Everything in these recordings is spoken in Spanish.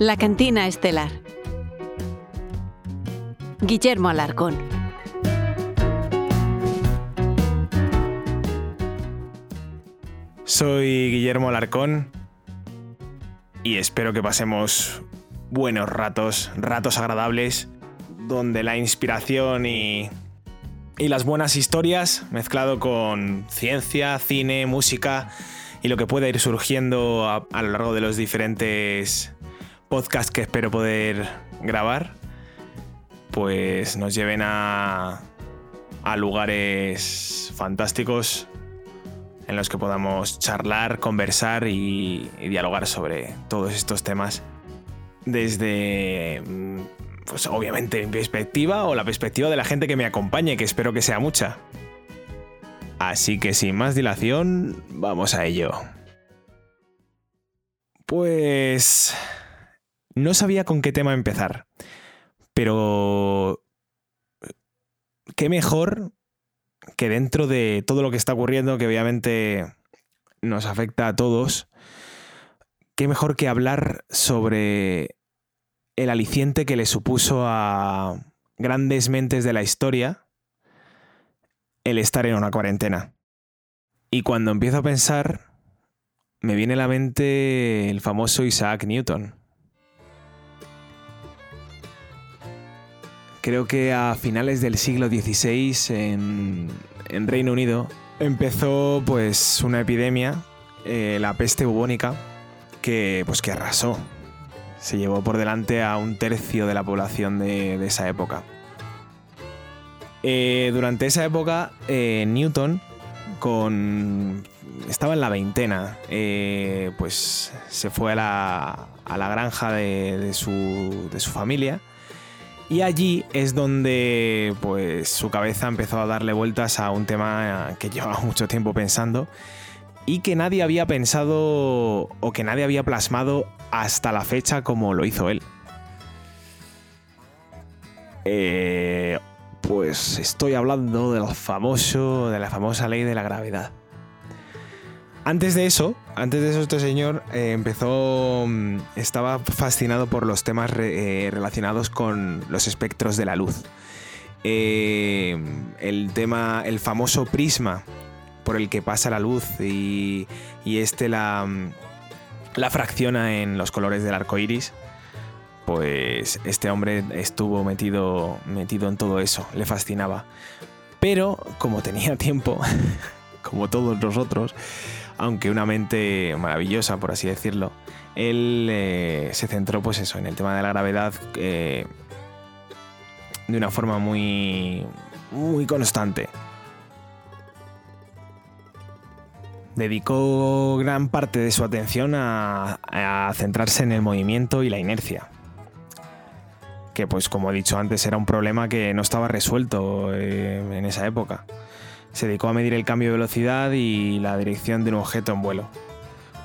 La Cantina Estelar. Guillermo Alarcón. Soy Guillermo Alarcón y espero que pasemos buenos ratos, ratos agradables, donde la inspiración y, las buenas historias, mezclado con ciencia, cine, música y lo que pueda ir surgiendo a lo largo de los diferentes podcasts que espero poder grabar, pues nos lleven a, a lugares fantásticos en los que podamos charlar, conversar y, y dialogar sobre todos estos temas desde, mm, pues obviamente mi perspectiva o la perspectiva de la gente que me acompañe, que espero que sea mucha. Así que sin más dilación, vamos a ello. Pues... No sabía con qué tema empezar, pero... ¿Qué mejor que dentro de todo lo que está ocurriendo, que obviamente nos afecta a todos, qué mejor que hablar sobre el aliciente que le supuso a grandes mentes de la historia el estar en una cuarentena. Y cuando empiezo a pensar, me viene a la mente el famoso Isaac Newton. Creo que a finales del siglo XVI en, Reino Unido empezó pues una epidemia, eh, la peste bubónica, que pues que arrasó. Se llevó por delante a un tercio de la población de, esa época. Eh, durante esa época, eh, Newton, con. estaba en la veintena. pues se fue a la, a la granja de su, de su familia. Y allí es donde pues su cabeza empezó a darle vueltas a un tema que llevaba mucho tiempo pensando y que nadie había pensado o que nadie había plasmado hasta la fecha como lo hizo él. Eh, pues estoy hablando del famoso, de la famosa ley de la gravedad. Antes de eso, antes de eso este señor eh, empezó, mm, estaba fascinado por los temas eh, relacionados con los espectros de la luz. Eh, el tema, el famoso prisma por el que pasa la luz y, y este la, mm, la fracciona en los colores del arco iris. Pues este hombre estuvo metido, metido en todo eso, le fascinaba. Pero como tenía tiempo, como todos nosotros, aunque una mente maravillosa, por así decirlo, él eh, se centró, pues eso, en el tema de la gravedad eh, de una forma muy, muy constante. Dedicó gran parte de su atención a, centrarse en el movimiento y la inercia. Que, pues, como he dicho antes, era un problema que no estaba resuelto eh, en esa época se dedicó a medir el cambio de velocidad y la dirección de un objeto en vuelo.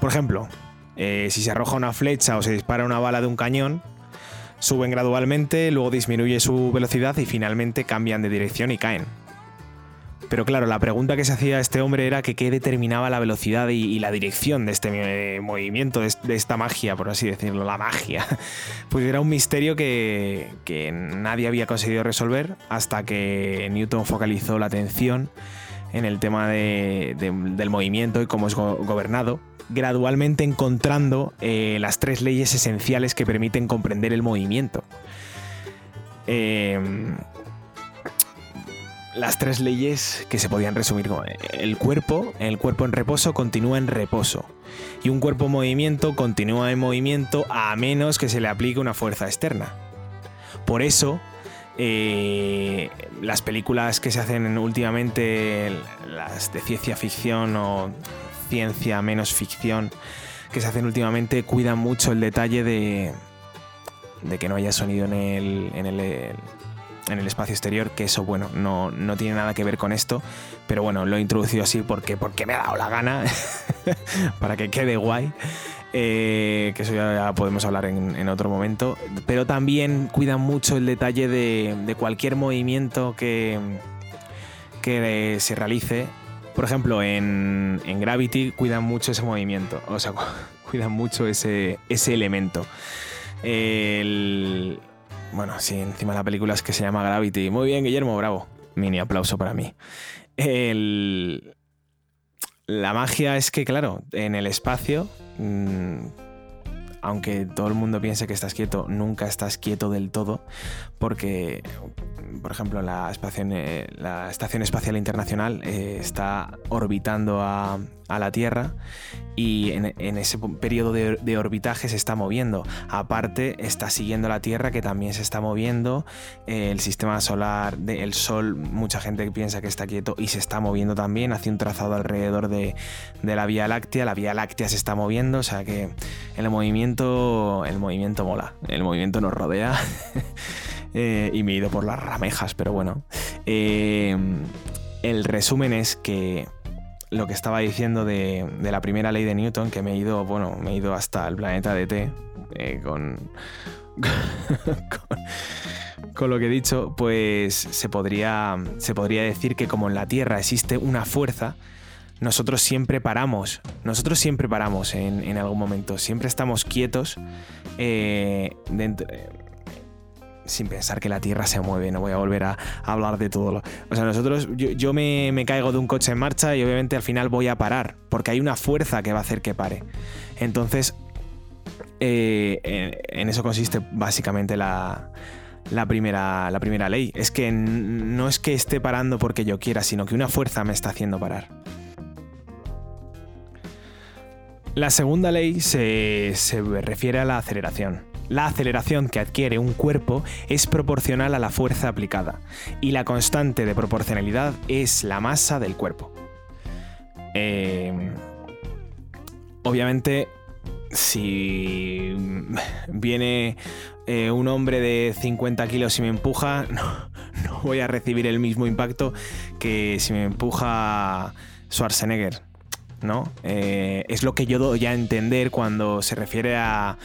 Por ejemplo, eh, si se arroja una flecha o se dispara una bala de un cañón, suben gradualmente, luego disminuye su velocidad y finalmente cambian de dirección y caen. Pero claro, la pregunta que se hacía este hombre era que qué determinaba la velocidad y, la dirección de este eh, movimiento, de, est- de esta magia, por así decirlo, la magia. Pues era un misterio que, nadie había conseguido resolver hasta que Newton focalizó la atención en el tema de- de- del movimiento y cómo es go- gobernado, gradualmente encontrando eh, las tres leyes esenciales que permiten comprender el movimiento. Em, las tres leyes que se podían resumir como eh, el cuerpo, el cuerpo en reposo continúa en reposo y un cuerpo en movimiento continúa en movimiento a menos que se le aplique una fuerza externa. Por eso, eh, las películas que se hacen últimamente, las de ciencia ficción o ciencia menos ficción, que se hacen últimamente, cuidan mucho el detalle de, de que no haya sonido en el, en el, en el espacio exterior, que eso, bueno, no, no tiene nada que ver con esto, pero bueno, lo he introducido así porque, porque me ha dado la gana, para que quede guay. eh, que eso ya, podemos hablar en, en otro momento, pero también cuidan mucho el detalle de, de cualquier movimiento que, que se realice. Por ejemplo, en, en Gravity cuidan mucho ese movimiento, o sea, cu- cuidan mucho ese, ese elemento. El... Bueno, sí, encima la película es que se llama Gravity. Muy bien, Guillermo, bravo. Mini aplauso para mí. La magia es que, claro, en el espacio, mm, aunque todo el mundo piense que estás quieto, nunca estás quieto del todo, porque, por ejemplo, la, estación, eh, Espacial Internacional eh, está orbitando a, a la Tierra y en, ese periodo de, orbitaje se está moviendo. Aparte, está siguiendo la Tierra que también se está moviendo. Eh, el sistema solar, el Sol, mucha gente piensa que está quieto y se está moviendo también. Hace un trazado alrededor de, la Vía Láctea. La Vía Láctea se está moviendo, o sea que el movimiento, el movimiento mola. El movimiento nos rodea. Eh, y me he ido por las ramejas, pero bueno. Eh, el resumen es que lo que estaba diciendo de, la primera ley de Newton, que me he ido, bueno, me he ido hasta el planeta de T eh, con, con, lo que he dicho, pues se podría, se podría decir que como en la Tierra existe una fuerza, nosotros siempre paramos, nosotros siempre paramos en, algún momento, siempre estamos quietos eh, dentro, sin pensar que la Tierra se mueve, no voy a volver a, hablar de todo. o sea, nosotros, yo, me, caigo de un coche en marcha y obviamente al final voy a parar, porque hay una fuerza que va a hacer que pare. Entonces, eh, en, eso consiste básicamente la, primera, la primera ley. Es que no es que esté parando porque yo quiera, sino que una fuerza me está haciendo parar. La segunda ley se refiere a la aceleración. La aceleración que adquiere un cuerpo es proporcional a la fuerza aplicada y la constante de proporcionalidad es la masa del cuerpo. Eh, obviamente, si viene eh, un hombre de 50 kilos y me empuja, no, voy a recibir el mismo impacto que si me empuja Schwarzenegger. ¿No? Eh, es lo que yo doy a entender cuando se refiere a.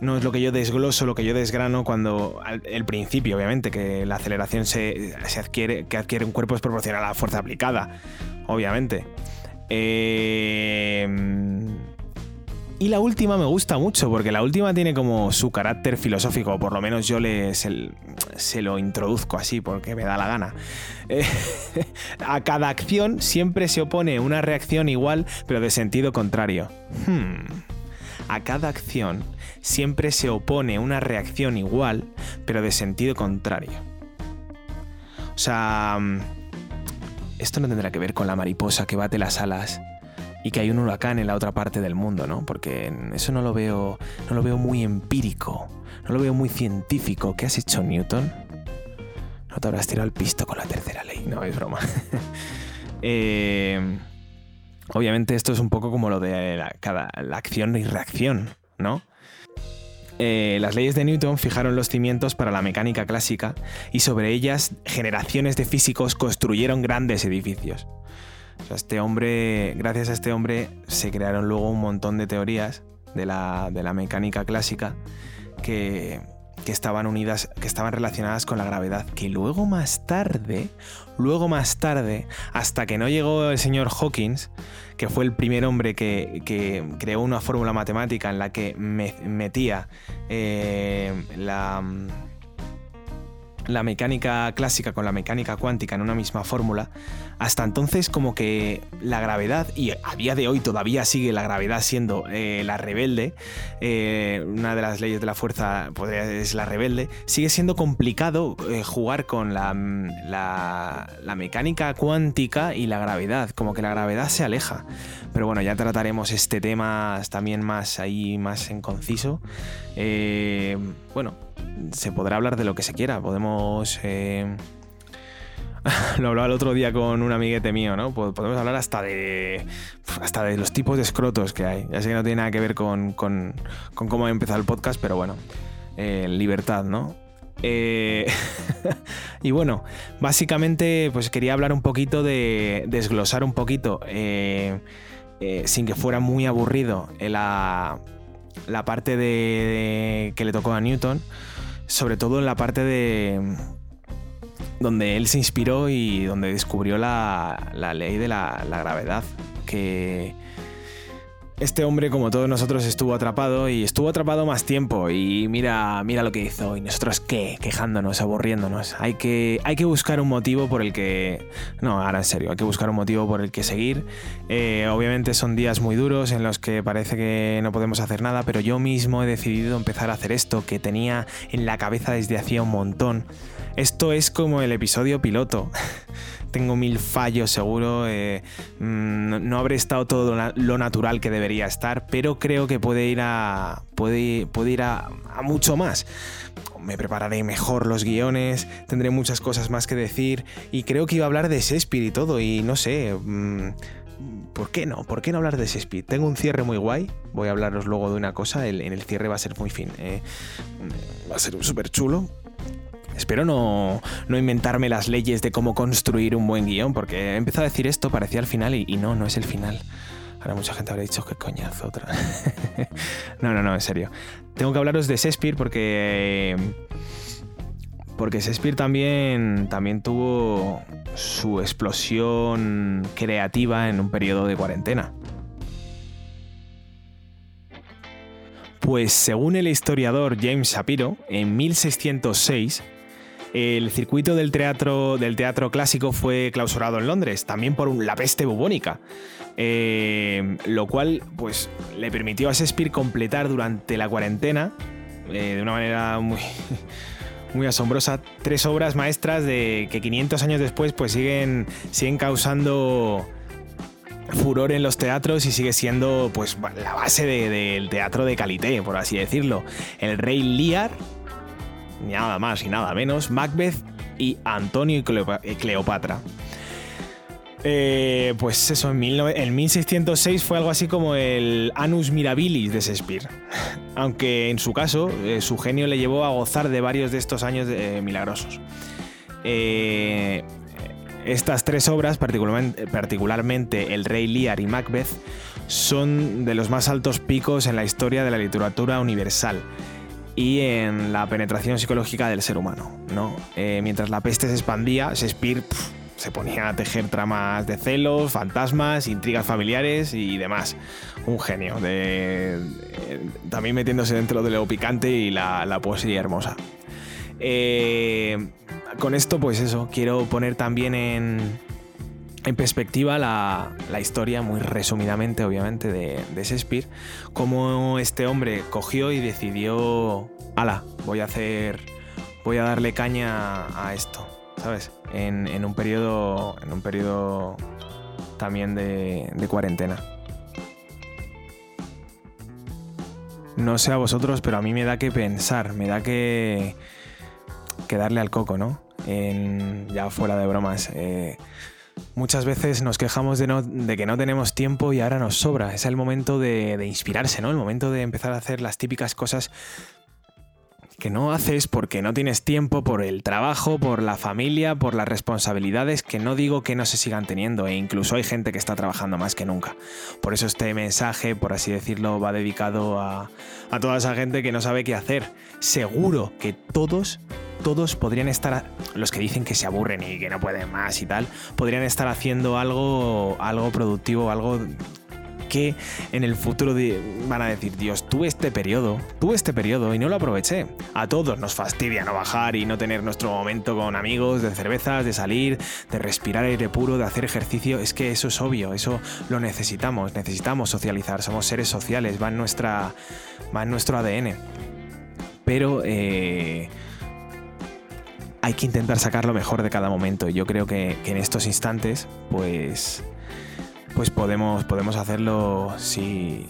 No es lo que yo desgloso, lo que yo desgrano cuando. El principio, obviamente, que la aceleración se, adquiere, que adquiere un cuerpo es proporcional a la fuerza aplicada. Obviamente. Eh y la última me gusta mucho, porque la última tiene como su carácter filosófico, por lo menos yo le, se, lo introduzco así, porque me da la gana. Eh, a cada acción siempre se opone una reacción igual, pero de sentido contrario. Hmm. A cada acción siempre se opone una reacción igual, pero de sentido contrario. O sea, mm, esto no tendrá que ver con la mariposa que bate las alas y que hay un huracán en la otra parte del mundo, ¿no? Porque eso no lo veo, no lo veo muy empírico, no lo veo muy científico. ¿Qué has hecho, Newton? No te habrás tirado el pisto con la tercera ley, no es broma. Eh, obviamente esto es un poco como lo de la, cada, la acción y reacción, ¿no? Eh, las leyes de Newton fijaron los cimientos para la mecánica clásica y sobre ellas generaciones de físicos construyeron grandes edificios este hombre, gracias a este hombre, se crearon luego un montón de teorías de la, mecánica clásica que, estaban unidas, que estaban relacionadas con la gravedad, que luego más tarde, luego más tarde, hasta que no llegó el señor Hawkins, que fue el primer hombre que, creó una fórmula matemática en la que metía eh, la la mecánica clásica con la mecánica cuántica en una misma fórmula, hasta entonces como que la gravedad, y a día de hoy todavía sigue la gravedad siendo eh, la rebelde, eh, una de las leyes de la fuerza es la rebelde, sigue siendo complicado eh, jugar con la, la, mecánica cuántica y la gravedad, como que la gravedad se aleja. Pero bueno, ya trataremos este tema también más ahí, más en conciso. bueno, se podrá hablar de lo que se quiera, podemos... lo hablaba el otro día con un amiguete mío, ¿no? Podemos hablar hasta de. hasta de los tipos de escrotos que hay. Ya sé que no tiene nada que ver con, con, cómo ha empezado el podcast, pero bueno. Eh, libertad, ¿no? Eh, y bueno, básicamente, pues quería hablar un poquito de. desglosar un poquito. Eh, sin que fuera muy aburrido la, la parte de, que le tocó a Newton. Sobre todo en la parte de donde él se inspiró y donde descubrió la, ley de la, gravedad, que este hombre, como todos nosotros, estuvo atrapado y estuvo atrapado más tiempo. Y mira, mira lo que hizo. Y nosotros, ¿qué? Quejándonos, aburriéndonos. Hay que, hay que buscar un motivo por el que. No, ahora en serio, hay que buscar un motivo por el que seguir. Eh, obviamente son días muy duros en los que parece que no podemos hacer nada, pero yo mismo he decidido empezar a hacer esto que tenía en la cabeza desde hacía un montón. Esto es como el episodio piloto. tengo mil fallos seguro, eh, mm, no habré estado todo lo natural que debería estar, pero creo que puede ir a, puede, puede ir a, mucho más. Me prepararé mejor los guiones, tendré muchas cosas más que decir y creo que iba a hablar de Shakespeare y todo y no sé... Mm, ¿Por qué no? ¿Por qué no hablar de Shakespeare? Tengo un cierre muy guay. Voy a hablaros luego de una cosa. en el cierre va a ser muy fin. Eh, va a ser súper chulo. Espero no, inventarme las leyes de cómo construir un buen guion, porque he empezado a decir esto, parecía el final y, no, no es el final. Ahora mucha gente habrá dicho que coñazo otra. no, no, no, en serio. Tengo que hablaros de Shakespeare porque. Porque Shakespeare también, también tuvo su explosión creativa en un periodo de cuarentena. Pues según el historiador James Shapiro, en 1606 el circuito del teatro, del teatro clásico fue clausurado en Londres, también por la peste bubónica. Eh, lo cual pues, le permitió a Shakespeare completar durante la cuarentena, eh, de una manera muy, asombrosa, tres obras maestras de que 500 años después pues, siguen, siguen causando furor en los teatros y sigue siendo pues, la base del teatro de calité, por así decirlo. El Rey Lear nada más y nada menos, Macbeth y Antonio y Cleopatra. Eh, pues eso, en, 1606 fue algo así como el Anus Mirabilis de Shakespeare. Aunque en su caso, eh, su genio le llevó a gozar de varios de estos años eh, milagrosos. estas tres obras, particularmente, El Rey Lear y Macbeth, son de los más altos picos en la historia de la literatura universal y en la penetración psicológica del ser humano. ¿no? Mientras la peste se expandía, Shakespeare se ponía a tejer tramas de celos, fantasmas, intrigas familiares y demás. Un genio, de, también metiéndose dentro de lo picante y la, poesía hermosa. Eh, con esto, pues eso, quiero poner también en, perspectiva la, historia, muy resumidamente, obviamente, de, Shakespeare, cómo este hombre cogió y decidió, ala, voy a hacer, voy a darle caña a esto, ¿sabes? En, un periodo, en un periodo también de, cuarentena. No sé a vosotros, pero a mí me da que pensar, me da que, que darle al coco, ¿no? Ya fuera de bromas. Eh, Muchas veces nos quejamos de, que no tenemos tiempo y ahora nos sobra. Es el momento de inspirarse, ¿no? El momento de empezar a hacer las típicas cosas que no haces porque no tienes tiempo, por el trabajo, por la familia, por las responsabilidades que no digo que no se sigan teniendo e incluso hay gente que está trabajando más que nunca. Por eso este mensaje, por así decirlo, va dedicado a, a toda esa gente que no sabe qué hacer. Seguro que todos todos podrían estar, los que dicen que se aburren y que no pueden más y tal, podrían estar haciendo algo, algo productivo, algo que en el futuro van a decir, Dios, tuve este periodo, tuve este periodo y no lo aproveché. A todos nos fastidia no bajar y no tener nuestro momento con amigos, de cervezas, de salir, de respirar aire puro, de hacer ejercicio. Es que eso es obvio, eso lo necesitamos, necesitamos socializar, somos seres sociales, va en, nuestra, va en nuestro ADN. Pero... Eh, hay que intentar sacar lo mejor de cada momento. Y yo creo que, en estos instantes, pues, pues podemos, podemos hacerlo si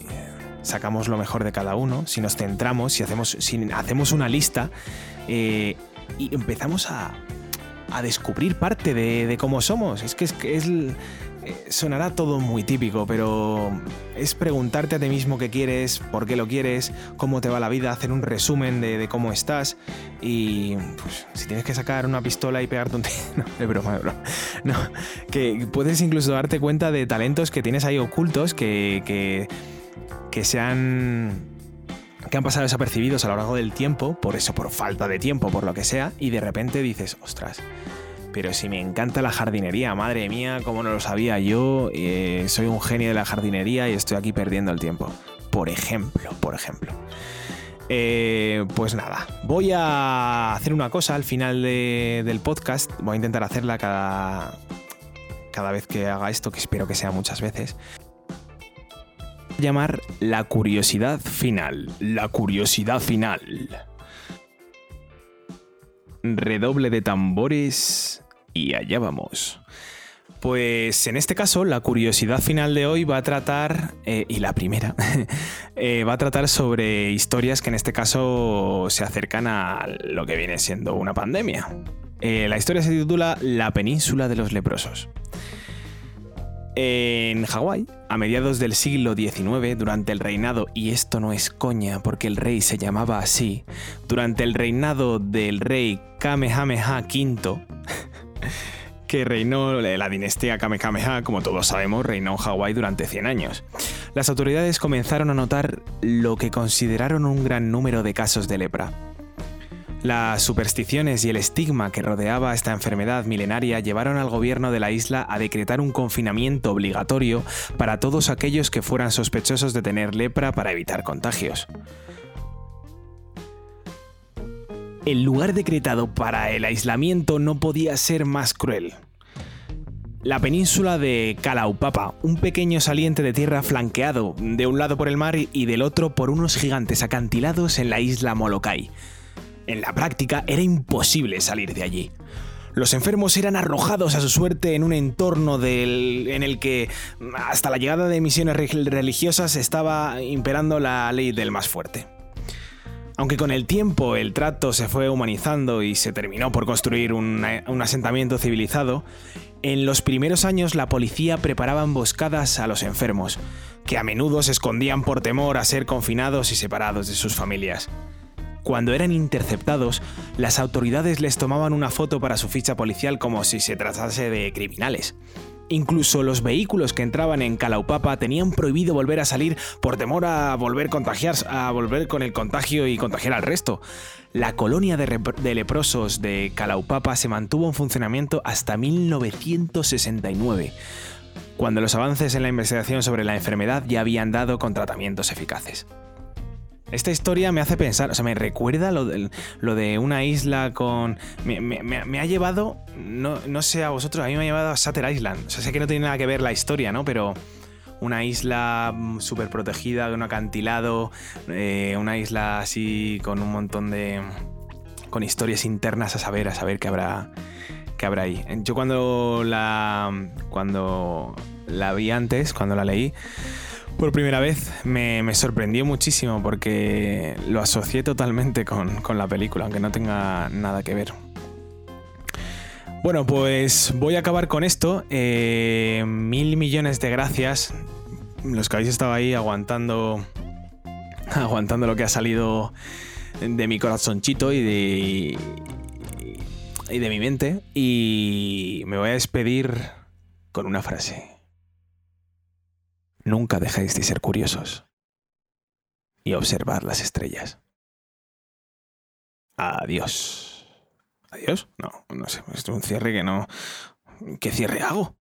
sacamos lo mejor de cada uno, si nos centramos, si hacemos, si hacemos una lista eh, y empezamos a, descubrir parte de, cómo somos. Es que es, es, eh, sonará todo muy típico, pero es preguntarte a ti mismo qué quieres, por qué lo quieres, cómo te va la vida, hacer un resumen de, cómo estás y pues, si tienes que sacar una pistola y pegarte un tiro, no, es broma, es broma. No, que puedes incluso darte cuenta de talentos que tienes ahí ocultos que, que, que se han que han pasado desapercibidos a lo largo del tiempo, por eso, por falta de tiempo, por lo que sea, y de repente dices, ostras, Pero si me encanta la jardinería, madre mía, cómo no lo sabía yo, eh, soy un genio de la jardinería y estoy aquí perdiendo el tiempo. Por ejemplo, por ejemplo. Eh, pues nada, voy a hacer una cosa al final del podcast, voy a intentar hacerla cada, cada vez que haga esto, que espero que sea muchas veces. Llamar la curiosidad final. La curiosidad final. Redoble de tambores y allá vamos. Pues en este caso, la curiosidad final de hoy va a tratar, eh, y la primera, eh, va a tratar sobre historias que en este caso se acercan a lo que viene siendo una pandemia. Eh, la historia se titula La península de los leprosos. En Hawái, a mediados del siglo XIX, durante el reinado, y esto no es coña porque el rey se llamaba así, durante el reinado del rey Kamehameha V, que reinó la dinastía Kamehameha, como todos sabemos, reinó en Hawái durante 100 años. Las autoridades comenzaron a notar lo que consideraron un gran número de casos de lepra. Las supersticiones y el estigma que rodeaba esta enfermedad milenaria llevaron al gobierno de la isla a decretar un confinamiento obligatorio para todos aquellos que fueran sospechosos de tener lepra para evitar contagios. El lugar decretado para el aislamiento no podía ser más cruel. La península de Kalaupapa, un pequeño saliente de tierra flanqueado de un lado por el mar y del otro por unos gigantes acantilados en la isla Molokai. En la práctica era imposible salir de allí. Los enfermos eran arrojados a su suerte en un entorno en el que hasta la llegada de misiones religiosas estaba imperando la ley del más fuerte. Aunque con el tiempo el trato se fue humanizando y se terminó por construir un, asentamiento civilizado, en los primeros años la policía preparaba emboscadas a los enfermos, que a menudo se escondían por temor a ser confinados y separados de sus familias. Cuando eran interceptados, las autoridades les tomaban una foto para su ficha policial como si se tratase de criminales. Incluso los vehículos que entraban en Calaupapa tenían prohibido volver a salir por temor a volver, a volver con el contagio y contagiar al resto. La colonia de, de leprosos de Calaupapa se mantuvo en funcionamiento hasta 1969, cuando los avances en la investigación sobre la enfermedad ya habían dado con tratamientos eficaces. Esta historia me hace pensar, o sea, me recuerda lo de, lo de una isla con... Me, ha llevado, no, no, sé a vosotros, a mí me ha llevado a Sutter Island. O sea, sé que no tiene nada que ver la historia, ¿no? Pero una isla mm, súper protegida, de un acantilado, eh, una isla así con un montón de... con historias internas a saber, a saber qué habrá, qué habrá ahí. Yo cuando la... cuando la vi antes, cuando la leí por primera vez me, sorprendió muchísimo porque lo asocié totalmente con, la película, aunque no tenga nada que ver. Bueno, pues voy a acabar con esto. Eh, mil millones de gracias. Los que habéis estado ahí aguantando. Aguantando lo que ha salido de mi corazonchito y de. y de mi mente. Y me voy a despedir con una frase. Nunca dejéis de ser curiosos y observar las estrellas. Adiós. ¿Adiós? No, no sé, es un cierre que no... ¿Qué cierre hago?